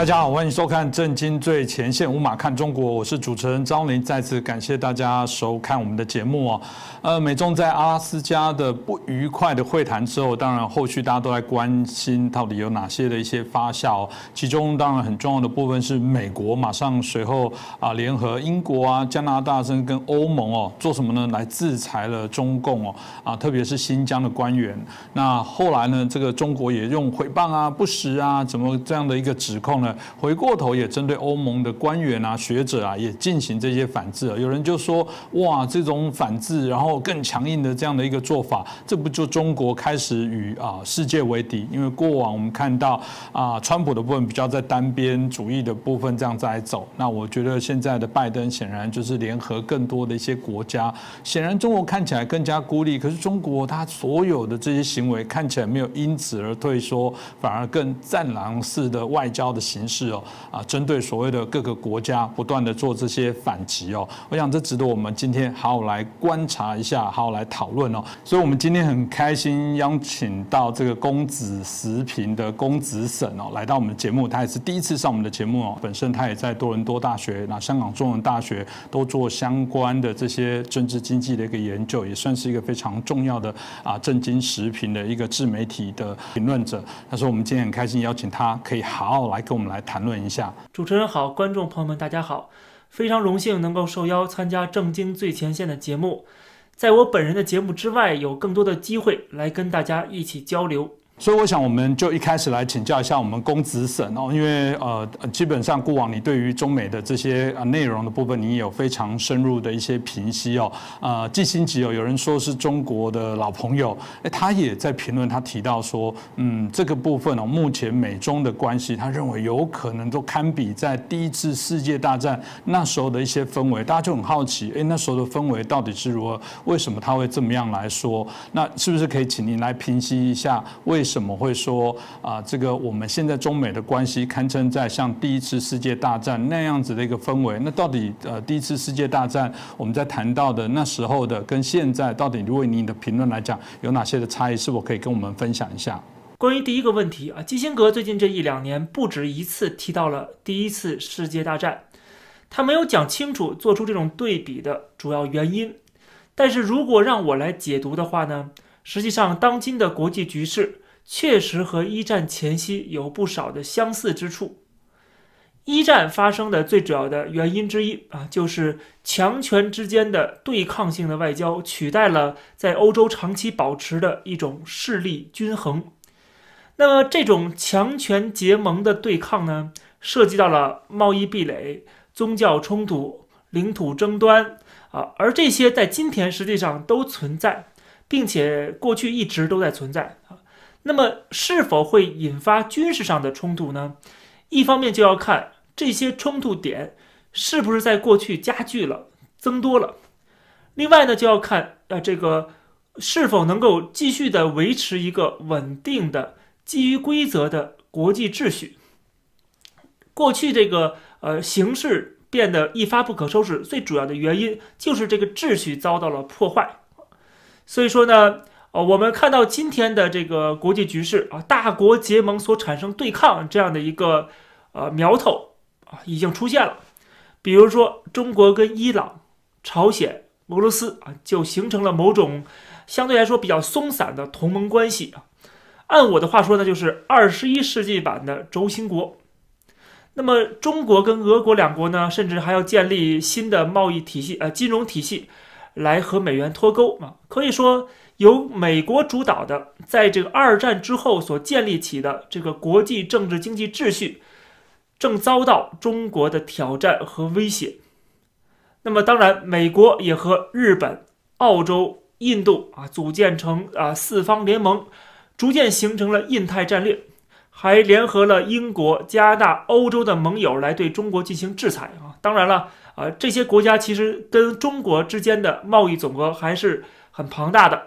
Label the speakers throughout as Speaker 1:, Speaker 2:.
Speaker 1: 大家好，欢迎收看《震惊最前线》，无马看中国，我是主持人张林。再次感谢大家收看我们的节目哦。呃，美中在阿拉斯加的不愉快的会谈之后，当然后续大家都在关心到底有哪些的一些发酵。其中当然很重要的部分是美国马上随后啊联合英国啊、加拿大甚至跟欧盟哦做什么呢？来制裁了中共哦啊，特别是新疆的官员。那后来呢，这个中国也用诽谤啊、不实啊，怎么这样的一个指控呢？回过头也针对欧盟的官员啊、学者啊，也进行这些反制。有人就说：哇，这种反制，然后更强硬的这样的一个做法，这不就中国开始与啊世界为敌？因为过往我们看到啊，川普的部分比较在单边主义的部分这样在走。那我觉得现在的拜登显然就是联合更多的一些国家。显然中国看起来更加孤立，可是中国它所有的这些行为看起来没有因此而退缩，反而更战狼式的外交的行。形式哦啊，针对所谓的各个国家不断的做这些反击哦，我想这值得我们今天好好来观察一下，好好来讨论哦。所以，我们今天很开心邀请到这个公子时评的公子沈哦，来到我们的节目。他也是第一次上我们的节目哦。本身他也在多伦多大学、那香港中文大学都做相关的这些政治经济的一个研究，也算是一个非常重要的啊政经时评的一个自媒体的评论者。他说，我们今天很开心邀请他，可以好好来跟我们。来谈论一下，
Speaker 2: 主持人好，观众朋友们大家好，非常荣幸能够受邀参加《正经最前线》的节目，在我本人的节目之外，有更多的机会来跟大家一起交流。
Speaker 1: 所以我想，我们就一开始来请教一下我们公子沈哦，因为呃，基本上过往你对于中美的这些呃内容的部分，你也有非常深入的一些评析哦。呃，季新吉哦，有人说是中国的老朋友，哎，他也在评论，他提到说，嗯，这个部分哦，目前美中的关系，他认为有可能都堪比在第一次世界大战那时候的一些氛围。大家就很好奇，哎，那时候的氛围到底是如何？为什么他会这么样来说？那是不是可以请您来评析一下为？什么会说啊？这个我们现在中美的关系堪称在像第一次世界大战那样子的一个氛围。那到底呃，第一次世界大战我们在谈到的那时候的跟现在到底，如果你的评论来讲，有哪些的差异？是否可以跟我们分享一下？
Speaker 2: 关于第一个问题啊，基辛格最近这一两年不止一次提到了第一次世界大战，他没有讲清楚做出这种对比的主要原因。但是如果让我来解读的话呢，实际上当今的国际局势。确实和一战前夕有不少的相似之处。一战发生的最主要的原因之一啊，就是强权之间的对抗性的外交取代了在欧洲长期保持的一种势力均衡。那么，这种强权结盟的对抗呢，涉及到了贸易壁垒、宗教冲突、领土争端啊，而这些在今天实际上都存在，并且过去一直都在存在啊。那么是否会引发军事上的冲突呢？一方面就要看这些冲突点是不是在过去加剧了、增多了；另外呢，就要看呃这个是否能够继续的维持一个稳定的、基于规则的国际秩序。过去这个呃形势变得一发不可收拾，最主要的原因就是这个秩序遭到了破坏。所以说呢。哦，我们看到今天的这个国际局势啊，大国结盟所产生对抗这样的一个呃苗头啊，已经出现了。比如说，中国跟伊朗、朝鲜、俄罗斯啊，就形成了某种相对来说比较松散的同盟关系啊。按我的话说呢，就是二十一世纪版的轴心国。那么，中国跟俄国两国呢，甚至还要建立新的贸易体系呃金融体系，来和美元脱钩啊。可以说。由美国主导的，在这个二战之后所建立起的这个国际政治经济秩序，正遭到中国的挑战和威胁。那么，当然，美国也和日本、澳洲、印度啊组建成啊四方联盟，逐渐形成了印太战略，还联合了英国、加拿大、欧洲的盟友来对中国进行制裁啊。当然了，啊这些国家其实跟中国之间的贸易总额还是很庞大的。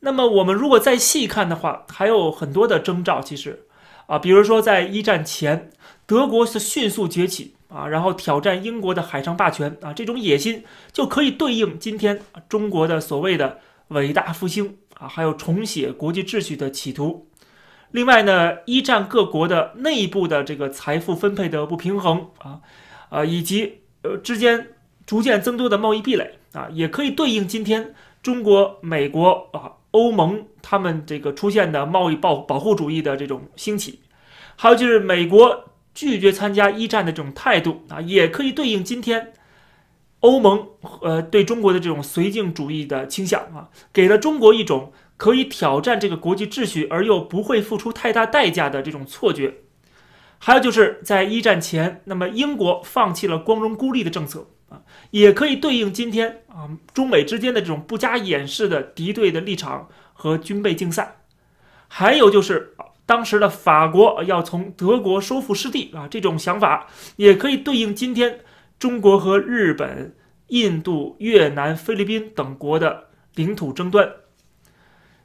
Speaker 2: 那么我们如果再细看的话，还有很多的征兆。其实，啊，比如说在一战前，德国是迅速崛起啊，然后挑战英国的海上霸权啊，这种野心就可以对应今天中国的所谓的伟大复兴啊，还有重写国际秩序的企图。另外呢，一战各国的内部的这个财富分配的不平衡啊，啊，以及呃之间逐渐增多的贸易壁垒啊，也可以对应今天中国、美国啊、欧盟他们这个出现的贸易保保护主义的这种兴起，还有就是美国拒绝参加一战的这种态度啊，也可以对应今天欧盟呃对中国的这种绥靖主义的倾向啊，给了中国一种。可以挑战这个国际秩序而又不会付出太大代价的这种错觉，还有就是在一战前，那么英国放弃了光荣孤立的政策啊，也可以对应今天啊中美之间的这种不加掩饰的敌对的立场和军备竞赛，还有就是当时的法国要从德国收复失地啊，这种想法也可以对应今天中国和日本、印度、越南、菲律宾等国的领土争端。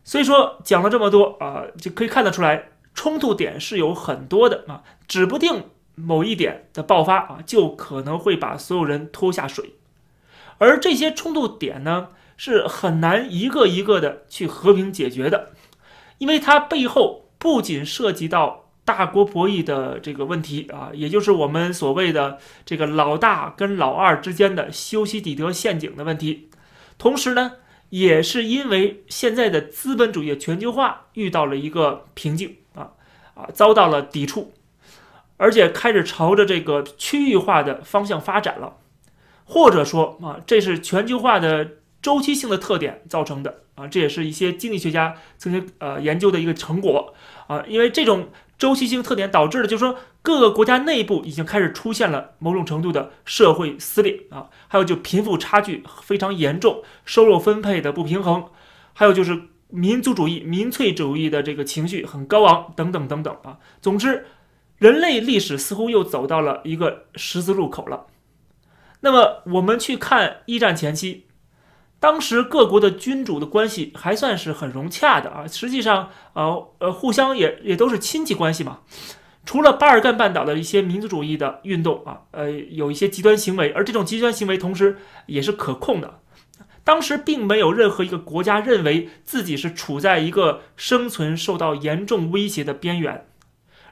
Speaker 2: 所以说讲了这么多啊，就可以看得出来，冲突点是有很多的啊，指不定某一点的爆发啊，就可能会把所有人拖下水。而这些冲突点呢，是很难一个一个的去和平解决的，因为它背后不仅涉及到大国博弈的这个问题啊，也就是我们所谓的这个老大跟老二之间的修昔底德陷阱的问题，同时呢。也是因为现在的资本主义全球化遇到了一个瓶颈啊啊，遭到了抵触，而且开始朝着这个区域化的方向发展了，或者说啊，这是全球化的周期性的特点造成的啊，这也是一些经济学家曾经呃研究的一个成果啊，因为这种。周期性特点导致的，就是说各个国家内部已经开始出现了某种程度的社会撕裂啊，还有就贫富差距非常严重，收入分配的不平衡，还有就是民族主义、民粹主义的这个情绪很高昂等等等等啊。总之，人类历史似乎又走到了一个十字路口了。那么我们去看一战前期。当时各国的君主的关系还算是很融洽的啊，实际上，呃呃，互相也也都是亲戚关系嘛。除了巴尔干半岛的一些民族主义的运动啊，呃，有一些极端行为，而这种极端行为同时也是可控的。当时并没有任何一个国家认为自己是处在一个生存受到严重威胁的边缘。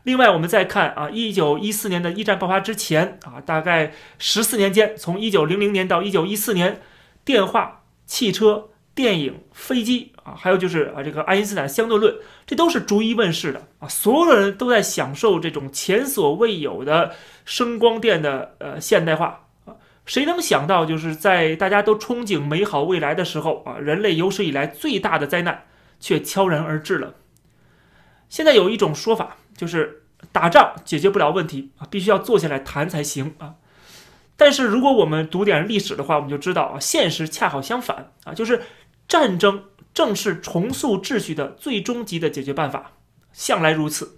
Speaker 2: 另外，我们再看啊，一九一四年的一战爆发之前啊，大概十四年间，从一九零零年到一九一四年，电话。汽车、电影、飞机啊，还有就是啊，这个爱因斯坦相对论，这都是逐一问世的啊。所有的人都在享受这种前所未有的声光电的呃现代化啊。谁能想到，就是在大家都憧憬美好未来的时候啊，人类有史以来最大的灾难却悄然而至了。现在有一种说法，就是打仗解决不了问题啊，必须要坐下来谈才行啊。但是如果我们读点历史的话，我们就知道啊，现实恰好相反啊，就是战争正是重塑秩序的最终极的解决办法，向来如此。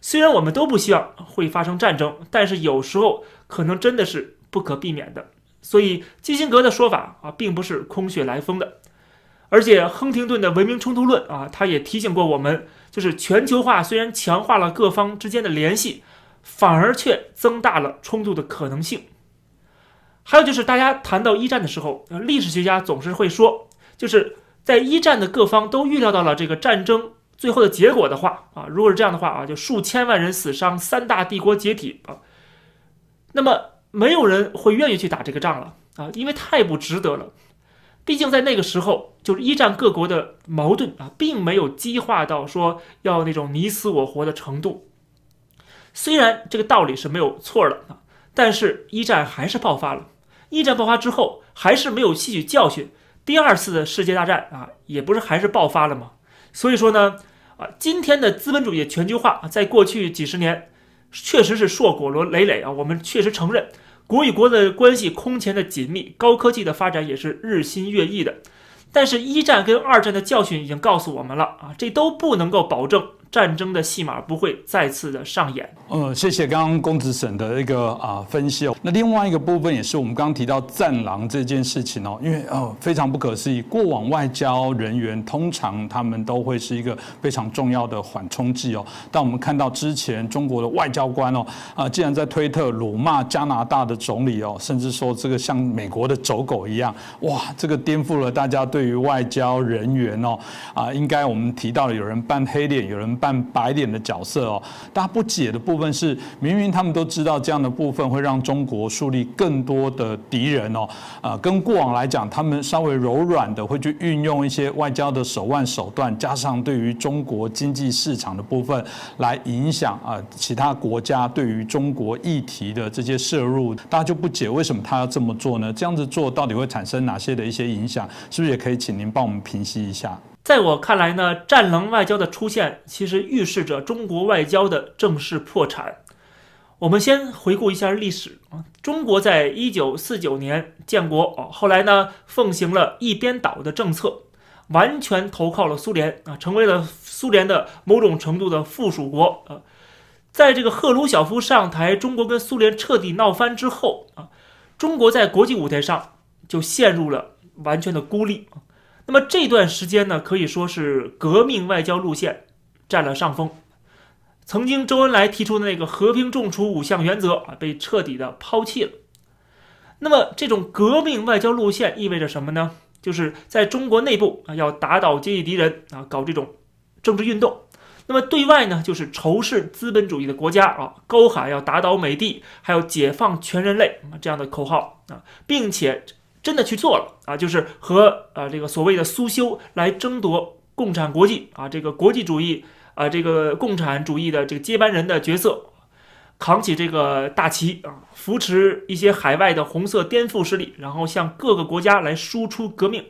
Speaker 2: 虽然我们都不希望会发生战争，但是有时候可能真的是不可避免的。所以基辛格的说法啊，并不是空穴来风的。而且亨廷顿的文明冲突论啊，他也提醒过我们，就是全球化虽然强化了各方之间的联系，反而却增大了冲突的可能性。还有就是，大家谈到一战的时候，历史学家总是会说，就是在一战的各方都预料到了这个战争最后的结果的话啊，如果是这样的话啊，就数千万人死伤，三大帝国解体啊，那么没有人会愿意去打这个仗了啊，因为太不值得了。毕竟在那个时候，就是一战各国的矛盾啊，并没有激化到说要那种你死我活的程度。虽然这个道理是没有错的啊，但是一战还是爆发了。一战爆发之后，还是没有吸取教训，第二次的世界大战啊，也不是还是爆发了吗？所以说呢，啊，今天的资本主义全球化，在过去几十年确实是硕果累累累啊，我们确实承认国与国的关系空前的紧密，高科技的发展也是日新月异的。但是，一战跟二战的教训已经告诉我们了啊，这都不能够保证。战争的戏码不会再次的上演。
Speaker 1: 呃，谢谢刚刚公子沈的一个啊分析哦。那另外一个部分也是我们刚刚提到战狼这件事情哦，因为哦非常不可思议，过往外交人员通常他们都会是一个非常重要的缓冲剂哦。但我们看到之前中国的外交官哦啊，竟然在推特辱骂加拿大的总理哦，甚至说这个像美国的走狗一样，哇，这个颠覆了大家对于外交人员哦啊，应该我们提到了有人扮黑脸，有人。扮白脸的角色哦。大家不解的部分是，明明他们都知道这样的部分会让中国树立更多的敌人哦。啊，跟过往来讲，他们稍微柔软的会去运用一些外交的手腕手段，加上对于中国经济市场的部分来影响啊其他国家对于中国议题的这些摄入。大家就不解为什么他要这么做呢？这样子做到底会产生哪些的一些影响？是不是也可以请您帮我们平息一下？
Speaker 2: 在我看来呢，战狼外交的出现，其实预示着中国外交的正式破产。我们先回顾一下历史啊，中国在一九四九年建国啊，后来呢奉行了一边倒的政策，完全投靠了苏联啊，成为了苏联的某种程度的附属国啊。在这个赫鲁晓夫上台，中国跟苏联彻底闹翻之后啊，中国在国际舞台上就陷入了完全的孤立啊。那么这段时间呢，可以说是革命外交路线占了上风。曾经周恩来提出的那个和平共处五项原则啊，被彻底的抛弃了。那么这种革命外交路线意味着什么呢？就是在中国内部啊，要打倒阶级敌人啊，搞这种政治运动。那么对外呢，就是仇视资本主义的国家啊，高喊要打倒美帝，还有解放全人类这样的口号啊，并且。真的去做了啊，就是和啊这个所谓的苏修来争夺共产国际啊这个国际主义啊这个共产主义的这个接班人的角色，扛起这个大旗啊，扶持一些海外的红色颠覆势力，然后向各个国家来输出革命。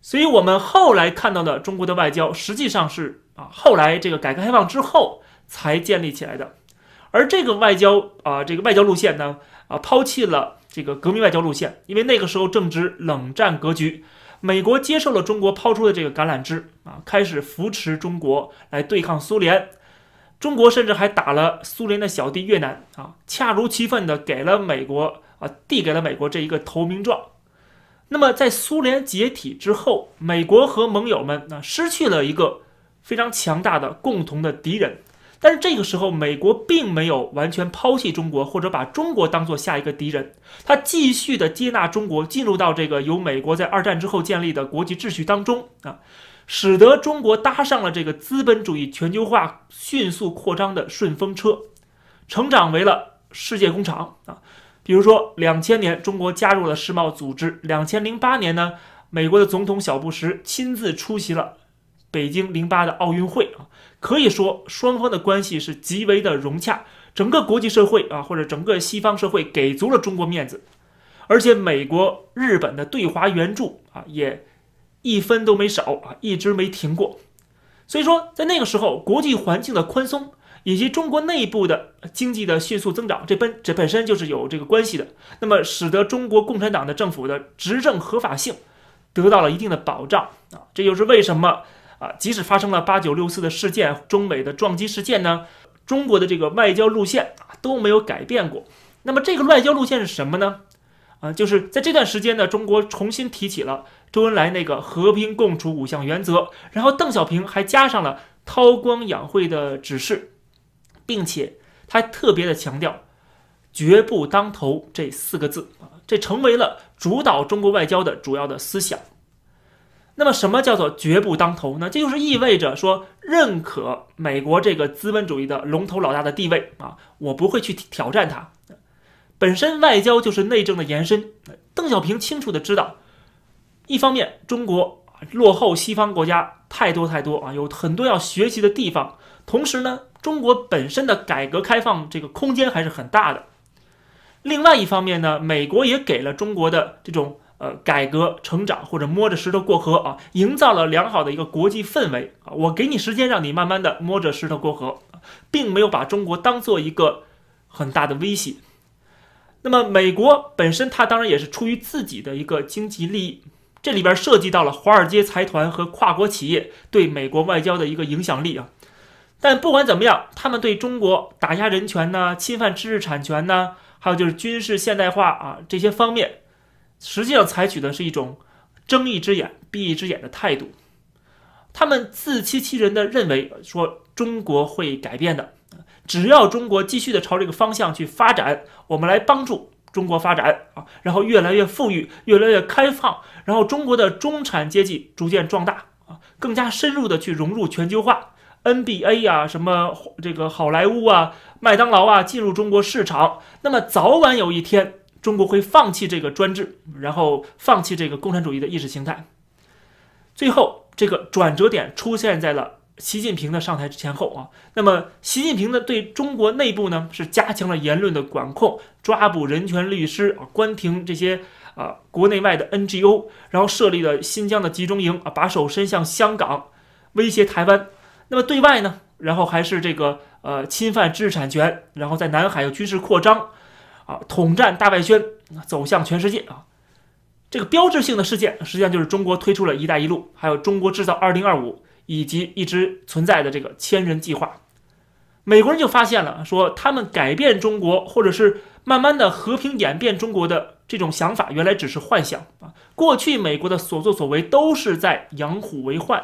Speaker 2: 所以，我们后来看到的中国的外交，实际上是啊后来这个改革开放之后才建立起来的。而这个外交啊这个外交路线呢啊抛弃了。这个革命外交路线，因为那个时候正值冷战格局，美国接受了中国抛出的这个橄榄枝啊，开始扶持中国来对抗苏联。中国甚至还打了苏联的小弟越南啊，恰如其分的给了美国啊，递给了美国这一个投名状。那么在苏联解体之后，美国和盟友们啊失去了一个非常强大的共同的敌人。但是这个时候，美国并没有完全抛弃中国，或者把中国当做下一个敌人，他继续的接纳中国进入到这个由美国在二战之后建立的国际秩序当中啊，使得中国搭上了这个资本主义全球化迅速扩张的顺风车，成长为了世界工厂啊。比如说，两千年中国加入了世贸组织，两千零八年呢，美国的总统小布什亲自出席了。北京零八的奥运会啊，可以说双方的关系是极为的融洽，整个国际社会啊，或者整个西方社会给足了中国面子，而且美国、日本的对华援助啊，也一分都没少啊，一直没停过。所以说，在那个时候，国际环境的宽松以及中国内部的经济的迅速增长，这本这本身就是有这个关系的。那么，使得中国共产党的政府的执政合法性得到了一定的保障啊，这就是为什么。啊，即使发生了八九六四的事件、中美的撞击事件呢，中国的这个外交路线啊都没有改变过。那么这个外交路线是什么呢？啊，就是在这段时间呢，中国重新提起了周恩来那个和平共处五项原则，然后邓小平还加上了韬光养晦的指示，并且他特别的强调“绝不当头”这四个字啊，这成为了主导中国外交的主要的思想。那么，什么叫做绝不当头呢？这就是意味着说，认可美国这个资本主义的龙头老大的地位啊，我不会去挑战它。本身外交就是内政的延伸。邓小平清楚的知道，一方面中国落后西方国家太多太多啊，有很多要学习的地方；同时呢，中国本身的改革开放这个空间还是很大的。另外一方面呢，美国也给了中国的这种。呃，改革成长或者摸着石头过河啊，营造了良好的一个国际氛围啊。我给你时间，让你慢慢的摸着石头过河，并没有把中国当做一个很大的威胁。那么，美国本身它当然也是出于自己的一个经济利益，这里边涉及到了华尔街财团和跨国企业对美国外交的一个影响力啊。但不管怎么样，他们对中国打压人权呢，侵犯知识产权呢，还有就是军事现代化啊这些方面。实际上采取的是一种睁一只眼闭一只眼的态度，他们自欺欺人的认为说中国会改变的，只要中国继续的朝这个方向去发展，我们来帮助中国发展。啊，然后越来越富裕，越来越开放，然后中国的中产阶级逐渐壮大。啊，更加深入的去融入全球化。NBA 啊，什么这个好莱坞啊、麦当劳啊进入中国市场，那么早晚有一天，中国会放弃这个专制，然后放弃这个共产主义的意识形态。最后，这个转折点出现在了习近平的上台前后啊。那么，习近平呢，对中国内部呢是加强了言论的管控，抓捕人权律师啊，关停这些啊国内外的 NGO，然后设立了新疆的集中营啊，把手伸向香港，威胁台湾。那么对外呢，然后还是这个呃侵犯知识产权，然后在南海有军事扩张，啊，统战大外宣，走向全世界啊。这个标志性的事件，实际上就是中国推出了一带一路，还有中国制造二零二五，以及一直存在的这个千人计划。美国人就发现了，说他们改变中国，或者是慢慢的和平演变中国的这种想法，原来只是幻想啊。过去美国的所作所为都是在养虎为患，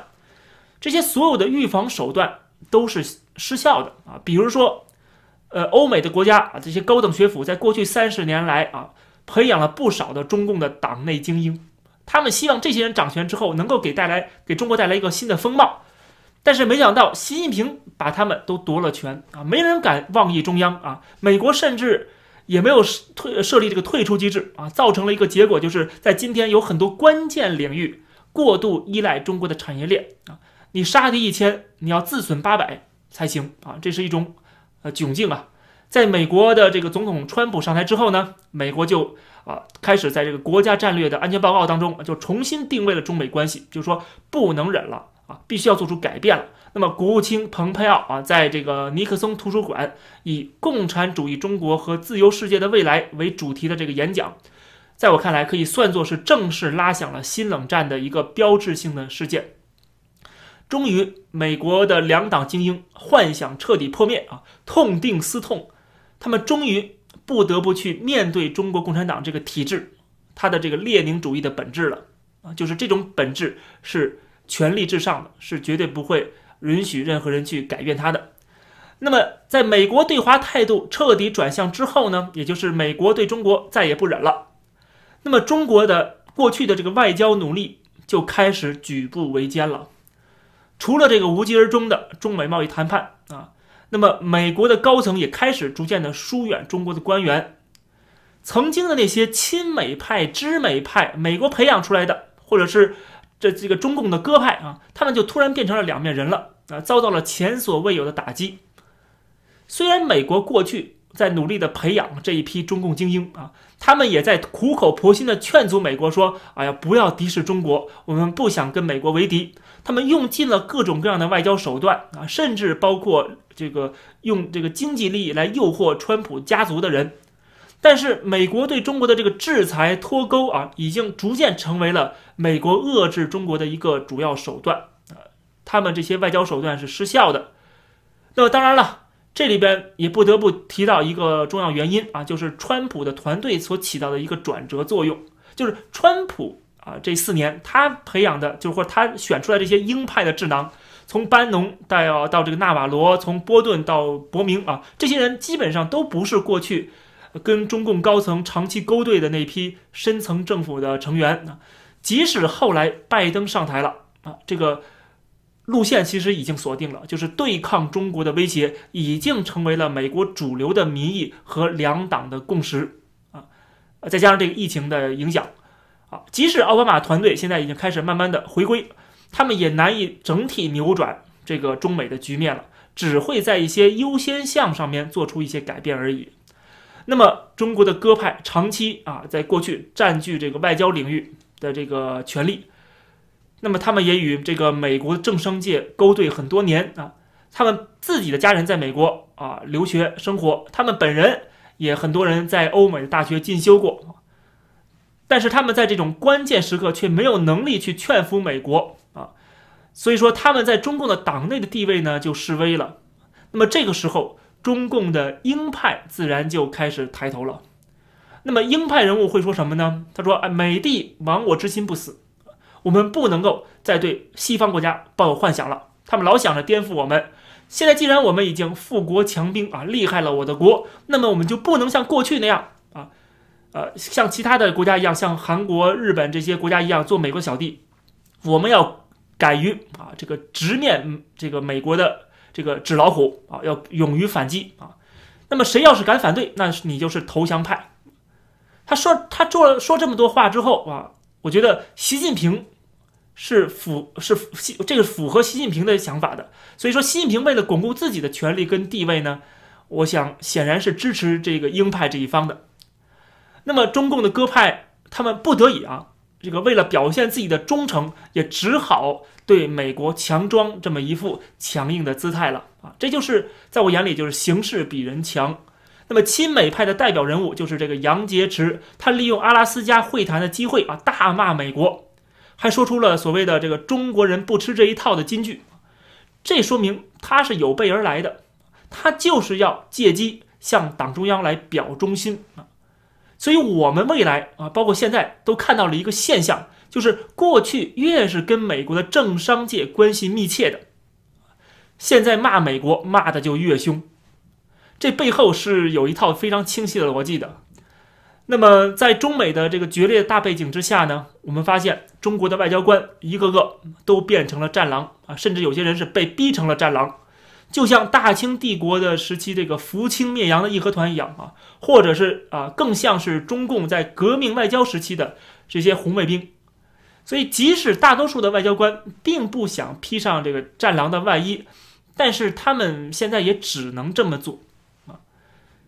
Speaker 2: 这些所有的预防手段都是失效的啊。比如说，呃，欧美的国家啊，这些高等学府在过去三十年来啊。培养了不少的中共的党内精英，他们希望这些人掌权之后能够给带来给中国带来一个新的风貌，但是没想到习近平把他们都夺了权啊，没人敢妄议中央啊，美国甚至也没有退设立这个退出机制啊，造成了一个结果，就是在今天有很多关键领域过度依赖中国的产业链啊，你杀敌一千，你要自损八百才行啊，这是一种呃窘境啊。在美国的这个总统川普上台之后呢，美国就啊开始在这个国家战略的安全报告当中就重新定位了中美关系，就是说不能忍了啊，必须要做出改变了。那么国务卿蓬佩奥啊，在这个尼克松图书馆以“共产主义中国和自由世界的未来”为主题的这个演讲，在我看来可以算作是正式拉响了新冷战的一个标志性的事件。终于，美国的两党精英幻想彻底破灭啊，痛定思痛。他们终于不得不去面对中国共产党这个体制，它的这个列宁主义的本质了啊，就是这种本质是权力至上的，是绝对不会允许任何人去改变它的。那么，在美国对华态度彻底转向之后呢，也就是美国对中国再也不忍了，那么中国的过去的这个外交努力就开始举步维艰了。除了这个无疾而终的中美贸易谈判啊。那么，美国的高层也开始逐渐的疏远中国的官员，曾经的那些亲美派、知美派，美国培养出来的，或者是这这个中共的鸽派啊，他们就突然变成了两面人了啊，遭到了前所未有的打击。虽然美国过去在努力的培养这一批中共精英啊，他们也在苦口婆心的劝阻美国说：“哎呀，不要敌视中国，我们不想跟美国为敌。”他们用尽了各种各样的外交手段啊，甚至包括这个用这个经济利益来诱惑川普家族的人。但是，美国对中国的这个制裁脱钩啊，已经逐渐成为了美国遏制中国的一个主要手段啊。他们这些外交手段是失效的。那么，当然了，这里边也不得不提到一个重要原因啊，就是川普的团队所起到的一个转折作用，就是川普。啊，这四年他培养的，就是或者他选出来这些鹰派的智囊，从班农到到这个纳瓦罗，从波顿到伯明啊，这些人基本上都不是过去跟中共高层长期勾兑的那批深层政府的成员啊。即使后来拜登上台了啊，这个路线其实已经锁定了，就是对抗中国的威胁已经成为了美国主流的民意和两党的共识啊。再加上这个疫情的影响。即使奥巴马团队现在已经开始慢慢的回归，他们也难以整体扭转这个中美的局面了，只会在一些优先项上面做出一些改变而已。那么，中国的鸽派长期啊，在过去占据这个外交领域的这个权利，那么他们也与这个美国政商界勾兑很多年啊，他们自己的家人在美国啊留学生活，他们本人也很多人在欧美的大学进修过。但是他们在这种关键时刻却没有能力去劝服美国啊，所以说他们在中共的党内的地位呢就示威了。那么这个时候，中共的鹰派自然就开始抬头了。那么鹰派人物会说什么呢？他说：“哎，美帝亡我之心不死，我们不能够再对西方国家抱有幻想了。他们老想着颠覆我们。现在既然我们已经富国强兵啊，厉害了我的国，那么我们就不能像过去那样。”呃，像其他的国家一样，像韩国、日本这些国家一样做美国小弟，我们要敢于啊，这个直面这个美国的这个纸老虎啊，要勇于反击啊。那么谁要是敢反对，那你就是投降派。他说他做了说这么多话之后啊，我觉得习近平是符是这个符合习近平的想法的。所以说，习近平为了巩固自己的权力跟地位呢，我想显然是支持这个鹰派这一方的。那么中共的鸽派他们不得已啊，这个为了表现自己的忠诚，也只好对美国强装这么一副强硬的姿态了啊。这就是在我眼里就是形势比人强。那么亲美派的代表人物就是这个杨洁篪，他利用阿拉斯加会谈的机会啊，大骂美国，还说出了所谓的这个中国人不吃这一套的金句。这说明他是有备而来的，他就是要借机向党中央来表忠心。所以，我们未来啊，包括现在都看到了一个现象，就是过去越是跟美国的政商界关系密切的，现在骂美国骂的就越凶。这背后是有一套非常清晰的逻辑的。那么，在中美的这个决裂大背景之下呢，我们发现中国的外交官一个个都变成了战狼啊，甚至有些人是被逼成了战狼。就像大清帝国的时期，这个扶清灭洋的义和团一样啊，或者是啊，更像是中共在革命外交时期的这些红卫兵。所以，即使大多数的外交官并不想披上这个战狼的外衣，但是他们现在也只能这么做啊。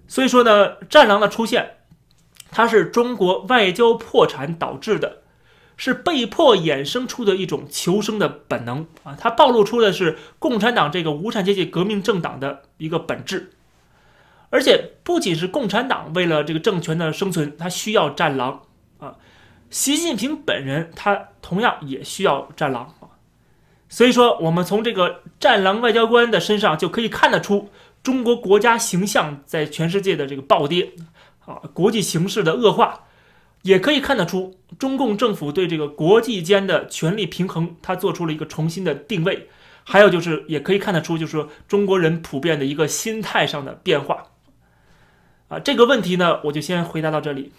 Speaker 2: 所以说呢，战狼的出现，它是中国外交破产导致的。是被迫衍生出的一种求生的本能啊！它暴露出的是共产党这个无产阶级革命政党的一个本质，而且不仅是共产党为了这个政权的生存，它需要战狼啊！习近平本人他同样也需要战狼啊！所以说，我们从这个战狼外交官的身上就可以看得出中国国家形象在全世界的这个暴跌啊，国际形势的恶化。也可以看得出，中共政府对这个国际间的权力平衡，它做出了一个重新的定位。还有就是，也可以看得出，就是中国人普遍的一个心态上的变化。啊，这个问题呢，我就先回答到这里。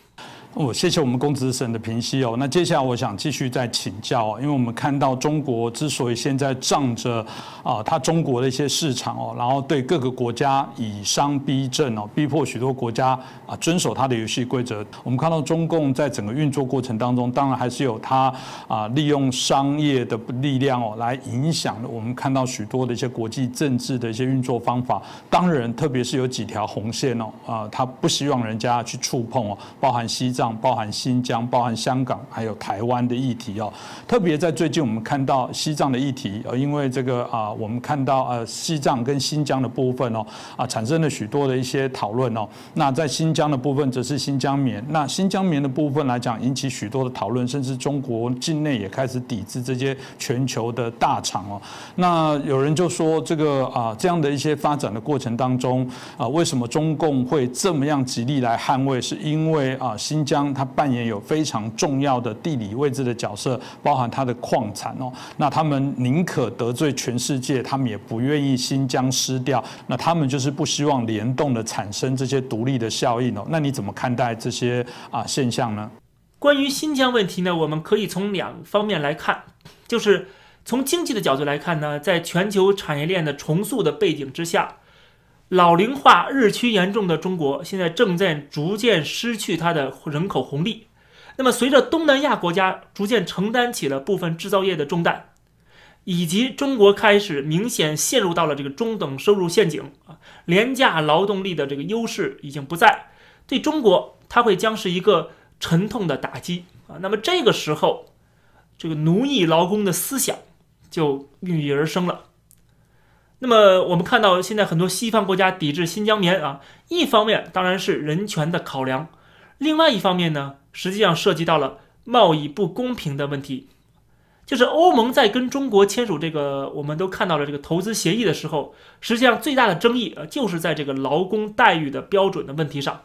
Speaker 1: 哦，谢谢我们公子省的评析哦。那接下来我想继续再请教哦，因为我们看到中国之所以现在仗着啊，它中国的一些市场哦，然后对各个国家以商逼政哦，逼迫许多国家啊遵守它的游戏规则。我们看到中共在整个运作过程当中，当然还是有它啊利用商业的力量哦来影响我们看到许多的一些国际政治的一些运作方法。当然，特别是有几条红线哦，啊，他不希望人家去触碰哦，包含西藏。包含新疆、包含香港，还有台湾的议题哦。特别在最近，我们看到西藏的议题，呃，因为这个啊，我们看到呃，西藏跟新疆的部分哦，啊，产生了许多的一些讨论哦。那在新疆的部分，则是新疆棉。那新疆棉的部分来讲，引起许多的讨论，甚至中国境内也开始抵制这些全球的大厂哦。那有人就说，这个啊，这样的一些发展的过程当中啊，为什么中共会这么样极力来捍卫？是因为啊，新疆。它扮演有非常重要的地理位置的角色，包含它的矿产哦。那他们宁可得罪全世界，他们也不愿意新疆失掉。那他们就是不希望联动的产生这些独立的效应哦。那你怎么看待这些啊现象呢？
Speaker 2: 关于新疆问题呢，我们可以从两方面来看，就是从经济的角度来看呢，在全球产业链的重塑的背景之下。老龄化日趋严重的中国，现在正在逐渐失去它的人口红利。那么，随着东南亚国家逐渐承担起了部分制造业的重担，以及中国开始明显陷入到了这个中等收入陷阱啊，廉价劳动力的这个优势已经不在，对中国它会将是一个沉痛的打击啊。那么这个时候，这个奴役劳工的思想就孕育而生了。那么我们看到，现在很多西方国家抵制新疆棉啊，一方面当然是人权的考量，另外一方面呢，实际上涉及到了贸易不公平的问题。就是欧盟在跟中国签署这个，我们都看到了这个投资协议的时候，实际上最大的争议啊，就是在这个劳工待遇的标准的问题上。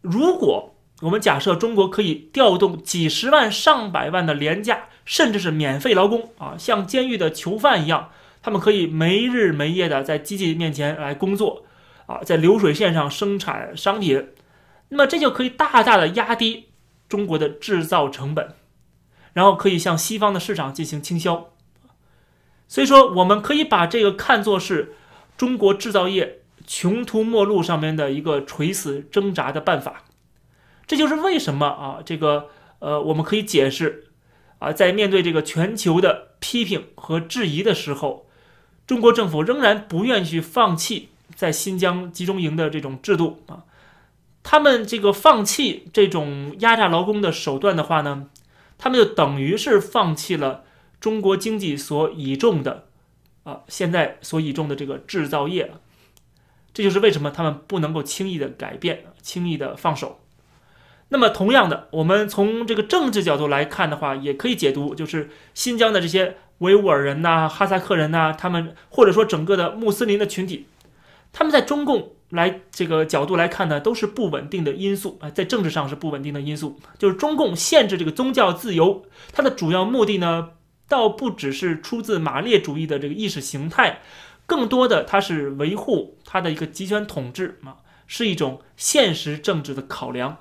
Speaker 2: 如果我们假设中国可以调动几十万、上百万的廉价，甚至是免费劳工啊，像监狱的囚犯一样。他们可以没日没夜的在机器面前来工作，啊，在流水线上生产商品，那么这就可以大大的压低中国的制造成本，然后可以向西方的市场进行倾销。所以说，我们可以把这个看作是中国制造业穷途末路上面的一个垂死挣扎的办法。这就是为什么啊，这个呃，我们可以解释啊，在面对这个全球的批评和质疑的时候，中国政府仍然不愿意去放弃在新疆集中营的这种制度啊。他们这个放弃这种压榨劳工的手段的话呢，他们就等于是放弃了中国经济所倚重的啊，现在所倚重的这个制造业。这就是为什么他们不能够轻易的改变，轻易的放手。那么，同样的，我们从这个政治角度来看的话，也可以解读，就是新疆的这些维吾尔人呐、哈萨克人呐，他们或者说整个的穆斯林的群体，他们在中共来这个角度来看呢，都是不稳定的因素啊，在政治上是不稳定的因素。就是中共限制这个宗教自由，它的主要目的呢，倒不只是出自马列主义的这个意识形态，更多的它是维护它的一个集权统治啊，是一种现实政治的考量。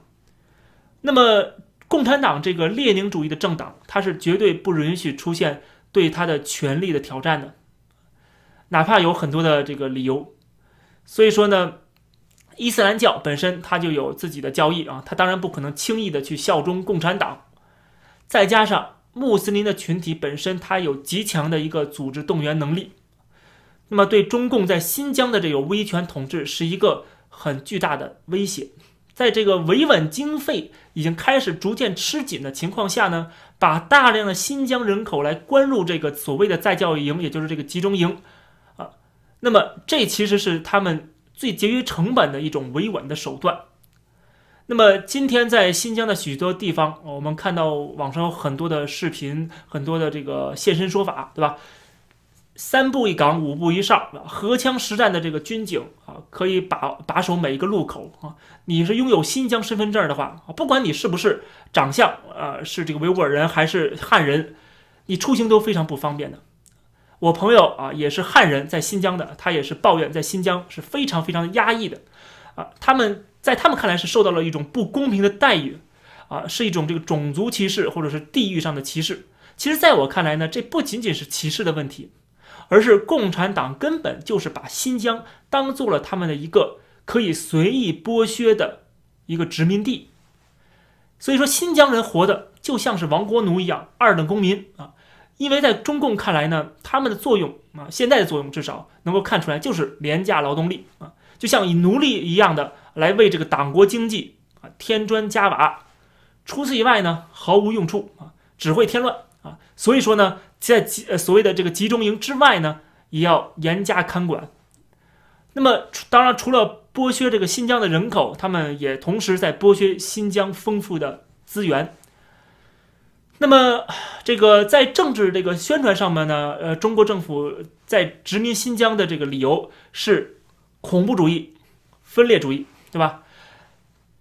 Speaker 2: 那么，共产党这个列宁主义的政党，它是绝对不允许出现对他的权力的挑战的，哪怕有很多的这个理由。所以说呢，伊斯兰教本身它就有自己的教义啊，它当然不可能轻易的去效忠共产党。再加上穆斯林的群体本身，它有极强的一个组织动员能力，那么对中共在新疆的这个威权统治是一个很巨大的威胁。在这个维稳经费已经开始逐渐吃紧的情况下呢，把大量的新疆人口来关入这个所谓的再教育营，也就是这个集中营，啊，那么这其实是他们最节约成本的一种维稳的手段。那么今天在新疆的许多地方，我们看到网上有很多的视频，很多的这个现身说法，对吧？三步一岗，五步一哨，荷枪实战的这个军警啊，可以把把守每一个路口啊。你是拥有新疆身份证的话，不管你是不是长相呃是这个维吾尔人还是汉人，你出行都非常不方便的。我朋友啊也是汉人，在新疆的，他也是抱怨在新疆是非常非常压抑的啊。他们在他们看来是受到了一种不公平的待遇啊，是一种这个种族歧视或者是地域上的歧视。其实，在我看来呢，这不仅仅是歧视的问题。而是共产党根本就是把新疆当做了他们的一个可以随意剥削的一个殖民地，所以说新疆人活的就像是亡国奴一样，二等公民啊！因为在中共看来呢，他们的作用啊，现在的作用至少能够看出来就是廉价劳动力啊，就像以奴隶一样的来为这个党国经济啊添砖加瓦，除此以外呢毫无用处啊，只会添乱啊！所以说呢。在集呃所谓的这个集中营之外呢，也要严加看管。那么，当然除了剥削这个新疆的人口，他们也同时在剥削新疆丰富的资源。那么，这个在政治这个宣传上面呢，呃，中国政府在殖民新疆的这个理由是恐怖主义、分裂主义，对吧？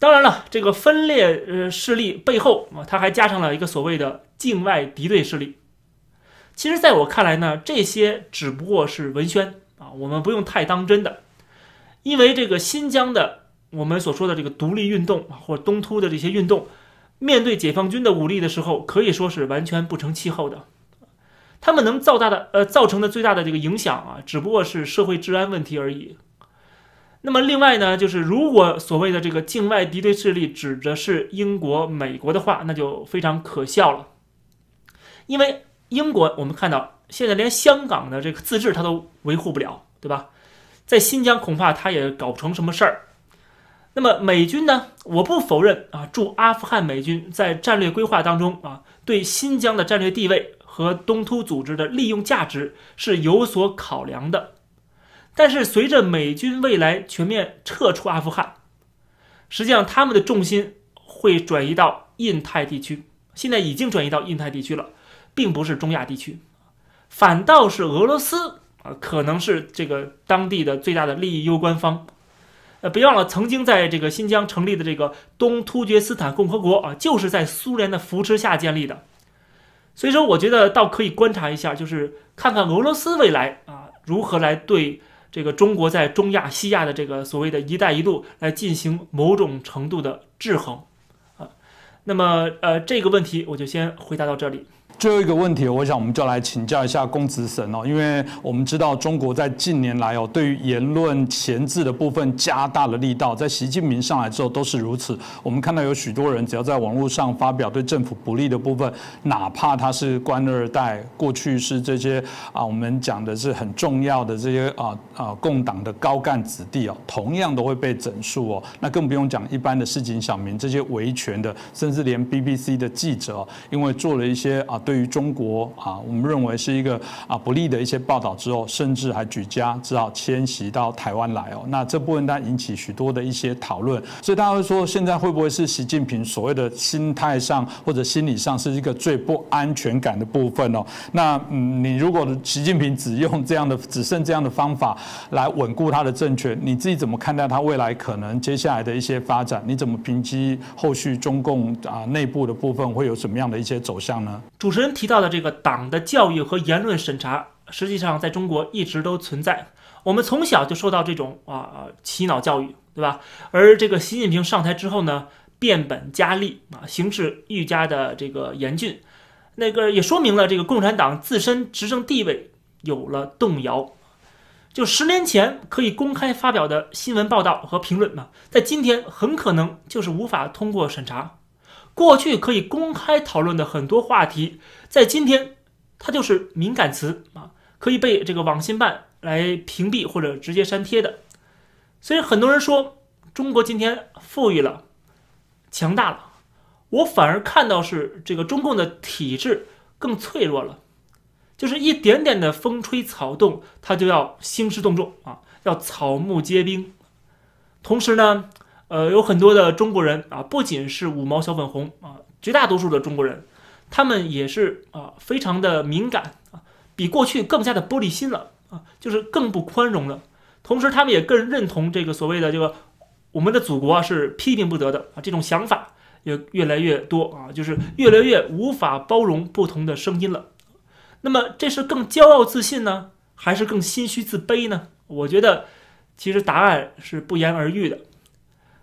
Speaker 2: 当然了，这个分裂呃势力背后啊，它还加上了一个所谓的境外敌对势力。其实，在我看来呢，这些只不过是文宣啊，我们不用太当真的。因为这个新疆的我们所说的这个独立运动啊，或者东突的这些运动，面对解放军的武力的时候，可以说是完全不成气候的。他们能造大的呃造成的最大的这个影响啊，只不过是社会治安问题而已。那么另外呢，就是如果所谓的这个境外敌对势力指的是英国、美国的话，那就非常可笑了，因为。英国，我们看到现在连香港的这个自治它都维护不了，对吧？在新疆恐怕他也搞不成什么事儿。那么美军呢？我不否认啊，驻阿富汗美军在战略规划当中啊，对新疆的战略地位和东突组织的利用价值是有所考量的。但是随着美军未来全面撤出阿富汗，实际上他们的重心会转移到印太地区，现在已经转移到印太地区了。并不是中亚地区，反倒是俄罗斯啊，可能是这个当地的最大的利益攸关方。呃，别忘了，曾经在这个新疆成立的这个东突厥斯坦共和国啊，就是在苏联的扶持下建立的。所以说，我觉得倒可以观察一下，就是看看俄罗斯未来啊，如何来对这个中国在中亚、西亚的这个所谓的一带一路来进行某种程度的制衡啊。那么，呃，这个问题我就先回答到这里。
Speaker 1: 最后一个问题，我想我们就来请教一下公子神哦，因为我们知道中国在近年来哦，对于言论前置的部分加大了力道，在习近平上来之后都是如此。我们看到有许多人只要在网络上发表对政府不利的部分，哪怕他是官二代，过去是这些啊，我们讲的是很重要的这些啊啊共党的高干子弟哦，同样都会被整肃哦。那更不用讲一般的市井小民，这些维权的，甚至连 BBC 的记者，因为做了一些啊。对于中国啊，我们认为是一个啊不利的一些报道之后，甚至还举家只好迁徙到台湾来哦。那这部分当然引起许多的一些讨论，所以大家会说，现在会不会是习近平所谓的心态上或者心理上是一个最不安全感的部分哦？那嗯，你如果习近平只用这样的只剩这样的方法来稳固他的政权，你自己怎么看待他未来可能接下来的一些发展？你怎么评击后续中共啊内部的部分会有什么样的一些走向呢？
Speaker 2: 主持。人提到的这个党的教育和言论审查，实际上在中国一直都存在。我们从小就受到这种啊洗脑教育，对吧？而这个习近平上台之后呢，变本加厉啊，形势愈加的这个严峻。那个也说明了这个共产党自身执政地位有了动摇。就十年前可以公开发表的新闻报道和评论嘛，在今天很可能就是无法通过审查。过去可以公开讨论的很多话题，在今天，它就是敏感词啊，可以被这个网信办来屏蔽或者直接删帖的。所以很多人说中国今天富裕了，强大了，我反而看到是这个中共的体制更脆弱了，就是一点点的风吹草动，它就要兴师动众啊，要草木皆兵。同时呢。呃，有很多的中国人啊，不仅是五毛小粉红啊，绝大多数的中国人，他们也是啊，非常的敏感啊，比过去更加的玻璃心了啊，就是更不宽容了。同时，他们也更认同这个所谓的这个我们的祖国啊是批评不得的啊，这种想法也越来越多啊，就是越来越无法包容不同的声音了。那么，这是更骄傲自信呢，还是更心虚自卑呢？我觉得，其实答案是不言而喻的。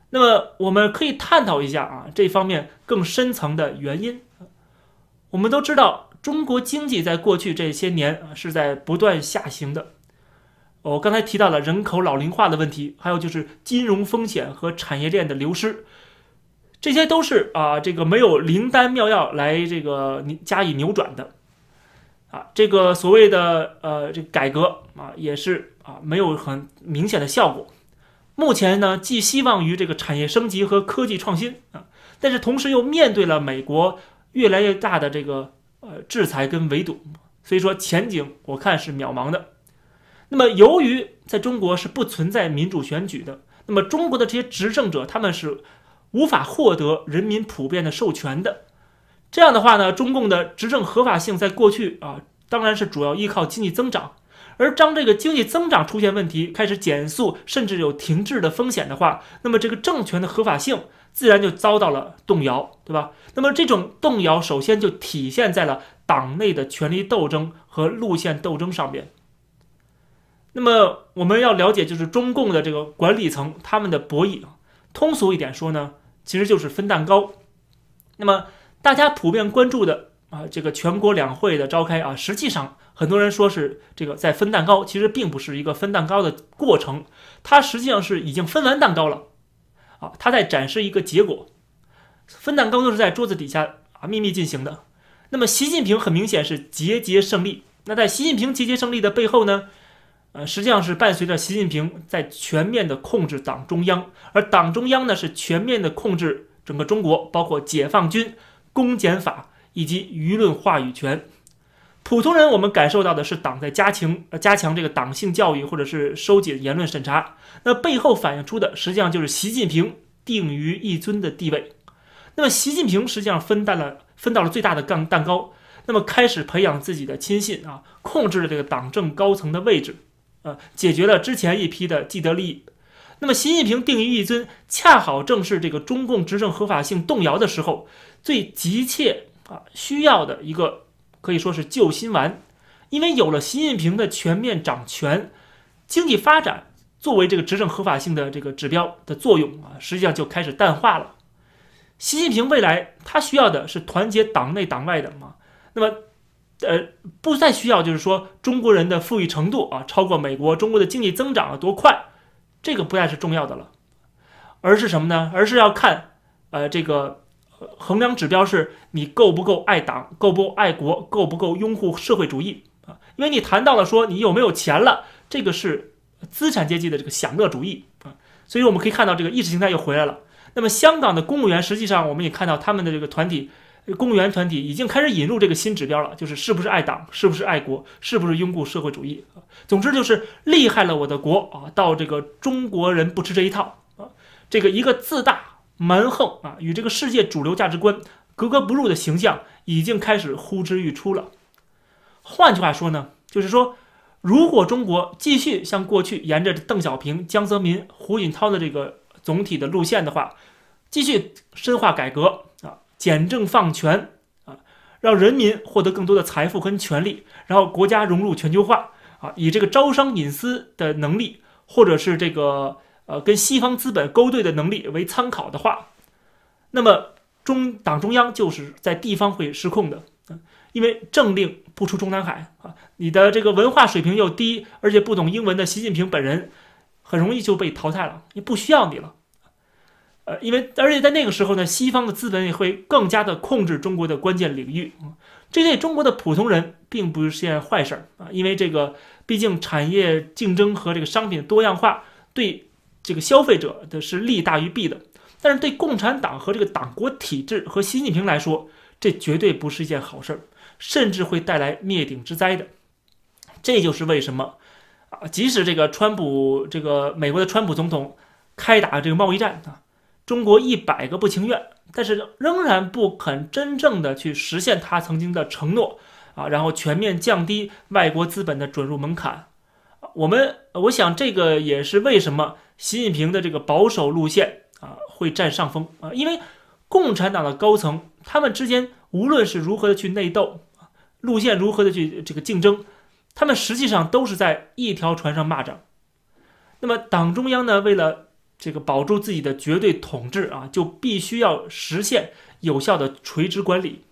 Speaker 2: 那么我们可以探讨一下啊，这方面更深层的原因。我们都知道，中国经济在过去这些年啊是在不断下行的。我刚才提到了人口老龄化的问题，还有就是金融风险和产业链的流失，这些都是啊这个没有灵丹妙药来这个加以扭转的。啊，这个所谓的呃这改革啊也是啊没有很明显的效果。目前呢，寄希望于这个产业升级和科技创新啊，但是同时又面对了美国越来越大的这个呃制裁跟围堵，所以说前景我看是渺茫的。那么由于在中国是不存在民主选举的，那么中国的这些执政者他们是无法获得人民普遍的授权的。这样的话呢，中共的执政合法性在过去啊，当然是主要依靠经济增长。而当这个经济增长出现问题，开始减速，甚至有停滞的风险的话，那么这个政权的合法性自然就遭到了动摇，对吧？那么这种动摇首先就体现在了党内的权力斗争和路线斗争上面。那么我们要了解，就是中共的这个管理层他们的博弈，通俗一点说呢，其实就是分蛋糕。那么大家普遍关注的啊，这个全国两会的召开啊，实际上。很多人说是这个在分蛋糕，其实并不是一个分蛋糕的过程，它实际上是已经分完蛋糕了，啊，它在展示一个结果。分蛋糕都是在桌子底下啊秘密进行的。那么习近平很明显是节节胜利。那在习近平节节胜利的背后呢，呃，实际上是伴随着习近平在全面的控制党中央，而党中央呢是全面的控制整个中国，包括解放军、公检法以及舆论话语权。普通人，我们感受到的是党在加强呃加强这个党性教育，或者是收紧言论审查。那背后反映出的，实际上就是习近平定于一尊的地位。那么习近平实际上分担了分到了最大的蛋蛋糕，那么开始培养自己的亲信啊，控制了这个党政高层的位置，呃，解决了之前一批的既得利益。那么习近平定于一尊，恰好正是这个中共执政合法性动摇的时候，最急切啊需要的一个。可以说是救心丸，因为有了习近平的全面掌权，经济发展作为这个执政合法性的这个指标的作用啊，实际上就开始淡化了。习近平未来他需要的是团结党内党外的嘛？那么，呃，不再需要就是说中国人的富裕程度啊超过美国，中国的经济增长啊多快，这个不再是重要的了，而是什么呢？而是要看，呃，这个衡量指标是你够不够爱党，够不够爱国，够不够拥护社会主义啊？因为你谈到了说你有没有钱了，这个是资产阶级的这个享乐主义啊，所以我们可以看到这个意识形态又回来了。那么香港的公务员，实际上我们也看到他们的这个团体，公务员团体已经开始引入这个新指标了，就是是不是爱党，是不是爱国，是不是拥护社会主义？总之就是厉害了我的国啊！到这个中国人不吃这一套啊，这个一个自大蛮横啊，与这个世界主流价值观格格不入的形象已经开始呼之欲出了。换句话说呢，就是说，如果中国继续像过去沿着邓小平、江泽民、胡锦涛的这个总体的路线的话，继续深化改革啊，简政放权啊，让人民获得更多的财富跟权利，然后国家融入全球化啊，以这个招商引资的能力，或者是这个呃跟西方资本勾兑的能力为参考的话，那么中党中央就是在地方会失控的，因为政令不出中南海啊，你的这个文化水平又低，而且不懂英文的习近平本人，很容易就被淘汰了，也不需要你了。呃，因为而且在那个时候呢，西方的资本也会更加的控制中国的关键领域，这对中国的普通人并不是件坏事儿啊，因为这个毕竟产业竞争和这个商品多样化对这个消费者的是利大于弊的，但是对共产党和这个党国体制和习近平来说，这绝对不是一件好事儿，甚至会带来灭顶之灾的。这就是为什么啊，即使这个川普这个美国的川普总统开打这个贸易战啊。中国一百个不情愿，但是仍然不肯真正的去实现他曾经的承诺啊，然后全面降低外国资本的准入门槛。我们我想这个也是为什么习近平的这个保守路线啊会占上风啊，因为共产党的高层他们之间无论是如何的去内斗路线如何的去这个竞争，他们实际上都是在一条船上蚂蚱。那么党中央呢，为了这个保住自己的绝对统治啊，就必须要实现有效的垂直管理，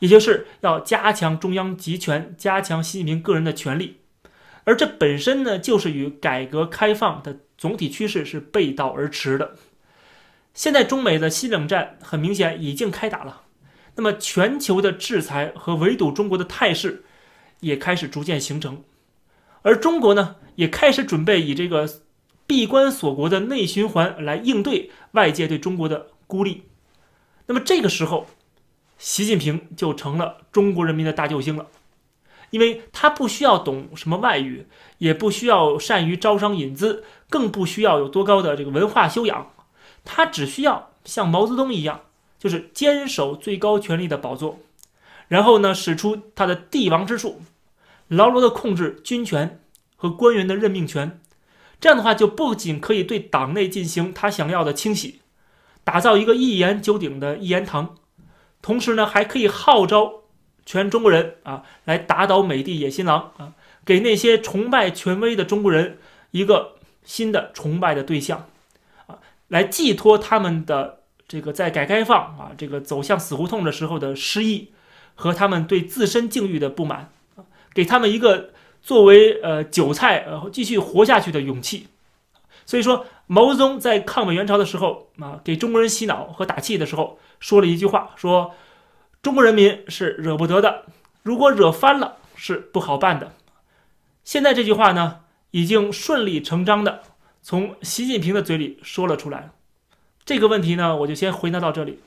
Speaker 2: 也就是要加强中央集权，加强习近平个人的权利。而这本身呢，就是与改革开放的总体趋势是背道而驰的。现在中美的新冷战很明显已经开打了，那么全球的制裁和围堵中国的态势也开始逐渐形成，而中国呢，也开始准备以这个。闭关锁国的内循环来应对外界对中国的孤立，那么这个时候，习近平就成了中国人民的大救星了，因为他不需要懂什么外语，也不需要善于招商引资，更不需要有多高的这个文化修养，他只需要像毛泽东一样，就是坚守最高权力的宝座，然后呢，使出他的帝王之术，牢牢的控制军权和官员的任命权。这样的话，就不仅可以对党内进行他想要的清洗，打造一个一言九鼎的一言堂，同时呢，还可以号召全中国人啊，来打倒美帝野心狼啊，给那些崇拜权威的中国人一个新的崇拜的对象啊，来寄托他们的这个在改革开放啊这个走向死胡同的时候的失意和他们对自身境遇的不满啊，给他们一个。作为呃韭菜呃继续活下去的勇气，所以说毛泽东在抗美援朝的时候啊，给中国人洗脑和打气的时候说了一句话，说中国人民是惹不得的，如果惹翻了是不好办的。现在这句话呢，已经顺理成章的从习近平的嘴里说了出来。这个问题呢，我就先回答到这里。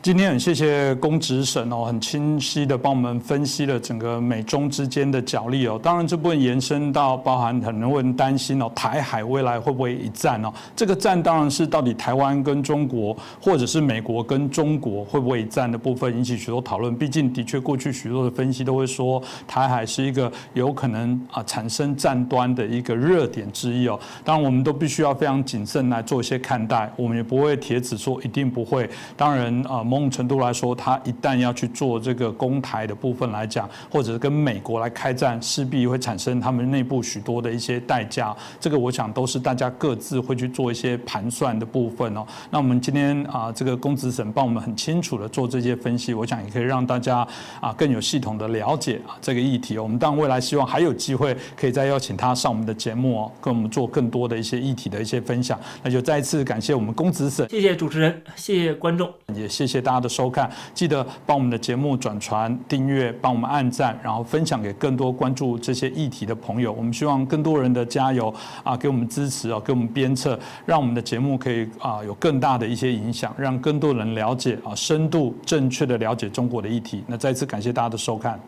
Speaker 1: 今天很谢谢公职审哦，很清晰的帮我们分析了整个美中之间的角力哦。当然这部分延伸到包含很多人担心哦，台海未来会不会一战哦？这个战当然是到底台湾跟中国，或者是美国跟中国会不会一战的部分引起许多讨论。毕竟的确过去许多的分析都会说，台海是一个有可能啊产生战端的一个热点之一哦。当然我们都必须要非常谨慎来做一些看待，我们也不会铁子说一定不会。当然啊。某种程度来说，他一旦要去做这个公台的部分来讲，或者是跟美国来开战，势必会产生他们内部许多的一些代价。这个我想都是大家各自会去做一些盘算的部分哦。那我们今天啊，这个公子省帮我们很清楚的做这些分析，我想也可以让大家啊更有系统的了解啊这个议题。我们当然未来希望还有机会可以再邀请他上我们的节目哦，跟我们做更多的一些议题的一些分享。那就再一次感谢我们公子省，
Speaker 2: 谢谢主持人，谢谢观众，
Speaker 1: 也谢谢谢大家的收看。记得帮我们的节目转传、订阅，帮我们按赞，然后分享给更多关注这些议题的朋友。我们希望更多人的加油啊，给我们支持啊，给我们鞭策，让我们的节目可以啊有更大的一些影响，让更多人了解啊，深度正确的了解中国的议题。那再次感谢大家的收看。